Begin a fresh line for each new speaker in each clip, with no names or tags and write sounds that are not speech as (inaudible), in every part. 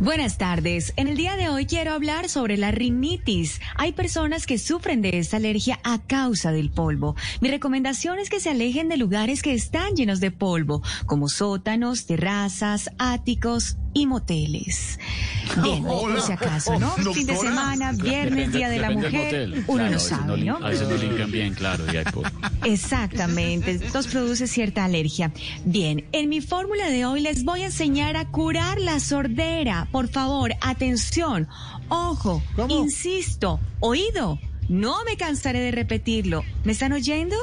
Buenas tardes. En el día de hoy quiero hablar sobre la rinitis. Hay personas que sufren de esta alergia a causa del polvo. Mi recomendación es que se alejen de lugares que están llenos de polvo, como sótanos, terrazas, áticos y moteles. Bien, por si acaso, ¿no? Fin de semana, viernes, Día de la Mujer, uno no sabe, ¿no?
A veces no limpian bien, claro, y hay.
Exactamente, esto produce cierta alergia. Bien, en mi fórmula de hoy les voy a enseñar a curar la sordera. Por favor, atención, ojo, insisto, oído, no me cansaré de repetirlo. ¿Me están oyendo?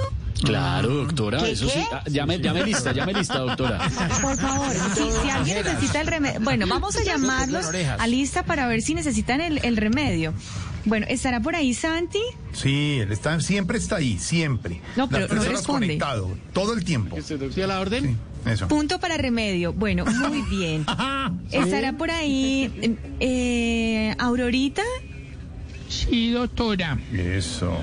Claro, doctora, eso sí. Ah, llame, llame lista, llame lista, doctora.
Por favor, si, si alguien necesita el remedio. Bueno, vamos a llamarlos a lista para ver si necesitan el, el remedio. Bueno, ¿estará por ahí Santi?
Sí, él está, siempre está ahí, siempre.
No, pero no responde.
conectado, todo el tiempo.
¿Sí a la orden?
Eso.
Punto para remedio. Bueno, muy bien. (laughs) ¿Estará por ahí eh, Aurorita?
Sí, doctora.
Eso.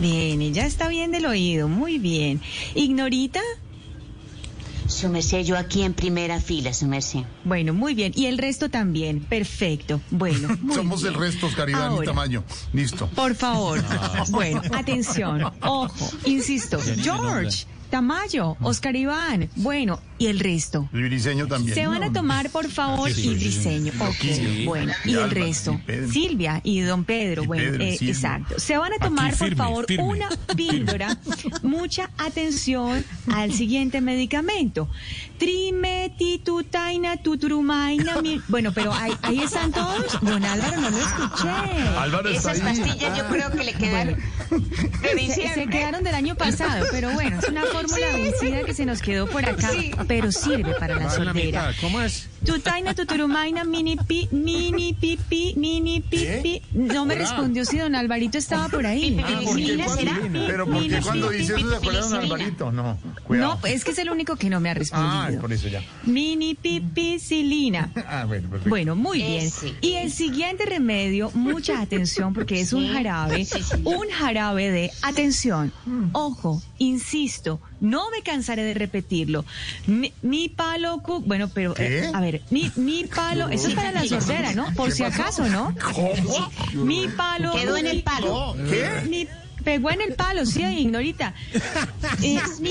Bien, ella está bien del oído, muy bien. ¿Ignorita?
Su merced, yo aquí en primera fila, su merced.
Bueno, muy bien. Y el resto también. Perfecto. Bueno, (laughs) muy
Somos
bien.
el resto, Iván y Tamayo. Listo.
Por favor. (laughs) Bueno, atención. Ojo, insisto. George, Tamayo, Oscar Iván. Bueno, y el resto.
El briseño también.
Se van a tomar, por favor, y Briseño. Ok, bueno.
Y
Y el
Alba,
resto.
y.
Silvia y don Pedro.
Y
Bueno,
Pedro, y
eh, exacto. Se van a tomar, por
firme,
favor,
firme.
una (laughs) píldora. Mucha atención al siguiente medicamento. Trimetitutaina tuturumaina. mi- Bueno, pero ahí, ahí están todos. Don Álvaro, no lo escuché.
Álvaro está
Esas
ahí.
pastillas yo creo que le quedan de
Se, se quedaron del año pasado, pero bueno, es una fórmula vencida que se nos quedó por acá, pero sirve para la sordera.
¿Cómo es?
Tutaina, tuturumaina, mini pi, mini pipi, mini pipi. No me respondió si don Alvarito estaba por ahí.
Ah, ¿por qué
Mini,
cuando-
pipi,
pero ¿por qué cuando dice eso se acuerda de don Alvarito? No, cuidado.
No, es que es el único que no me ha
Ah,
respondido.
por eso ya.
Mini pipicilina. (laughs)
Ah, bueno, perfecto.
Bueno, muy bien. Y el siguiente remedio, mucha (laughs) atención porque es un jarabe, un jarabe de atención. Ojo, insisto, no me cansaré de repetirlo. Mi, mi palo, cu- bueno, pero eh, a ver, mi, mi (laughs) palo, eso es para la sordera, ¿no? Por si acaso, ¿no?
¿Cómo?
Mi palo.
Quedó en el palo.
¿Qué?
Mi, pegó en el palo, sí, ignorita. (laughs) Eh, mi,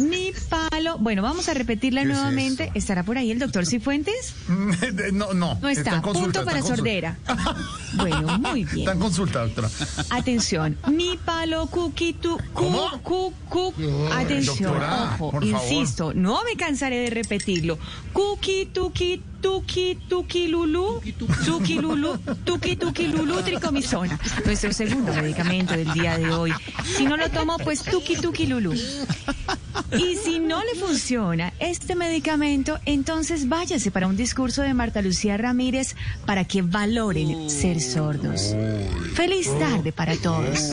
mi palo. Bueno, vamos a repetirla
¿Qué es
nuevamente. ¿Estará por ahí el doctor Cifuentes? (laughs)
No, no.
No está.
consulta,
Punto para
está
sordera. (laughs) Bueno, muy bien.
Está en consulta, doctora.
Atención. Mi palo cookie tu cu, cu, cu. Atención.
doctora,
Ojo,
favor.
insisto, no me cansaré de repetirlo. Cookie tuki tuki tuki lulu, tuki lulu, tuki tuki lulu tricomisona. Nuestro segundo medicamento del día de hoy. Si no lo tomo, pues tuki tuki lulu. Y si no le funciona este medicamento, entonces váyase para un discurso de Marta Lucía Ramírez para que valoren ser sordos. Feliz tarde para todos.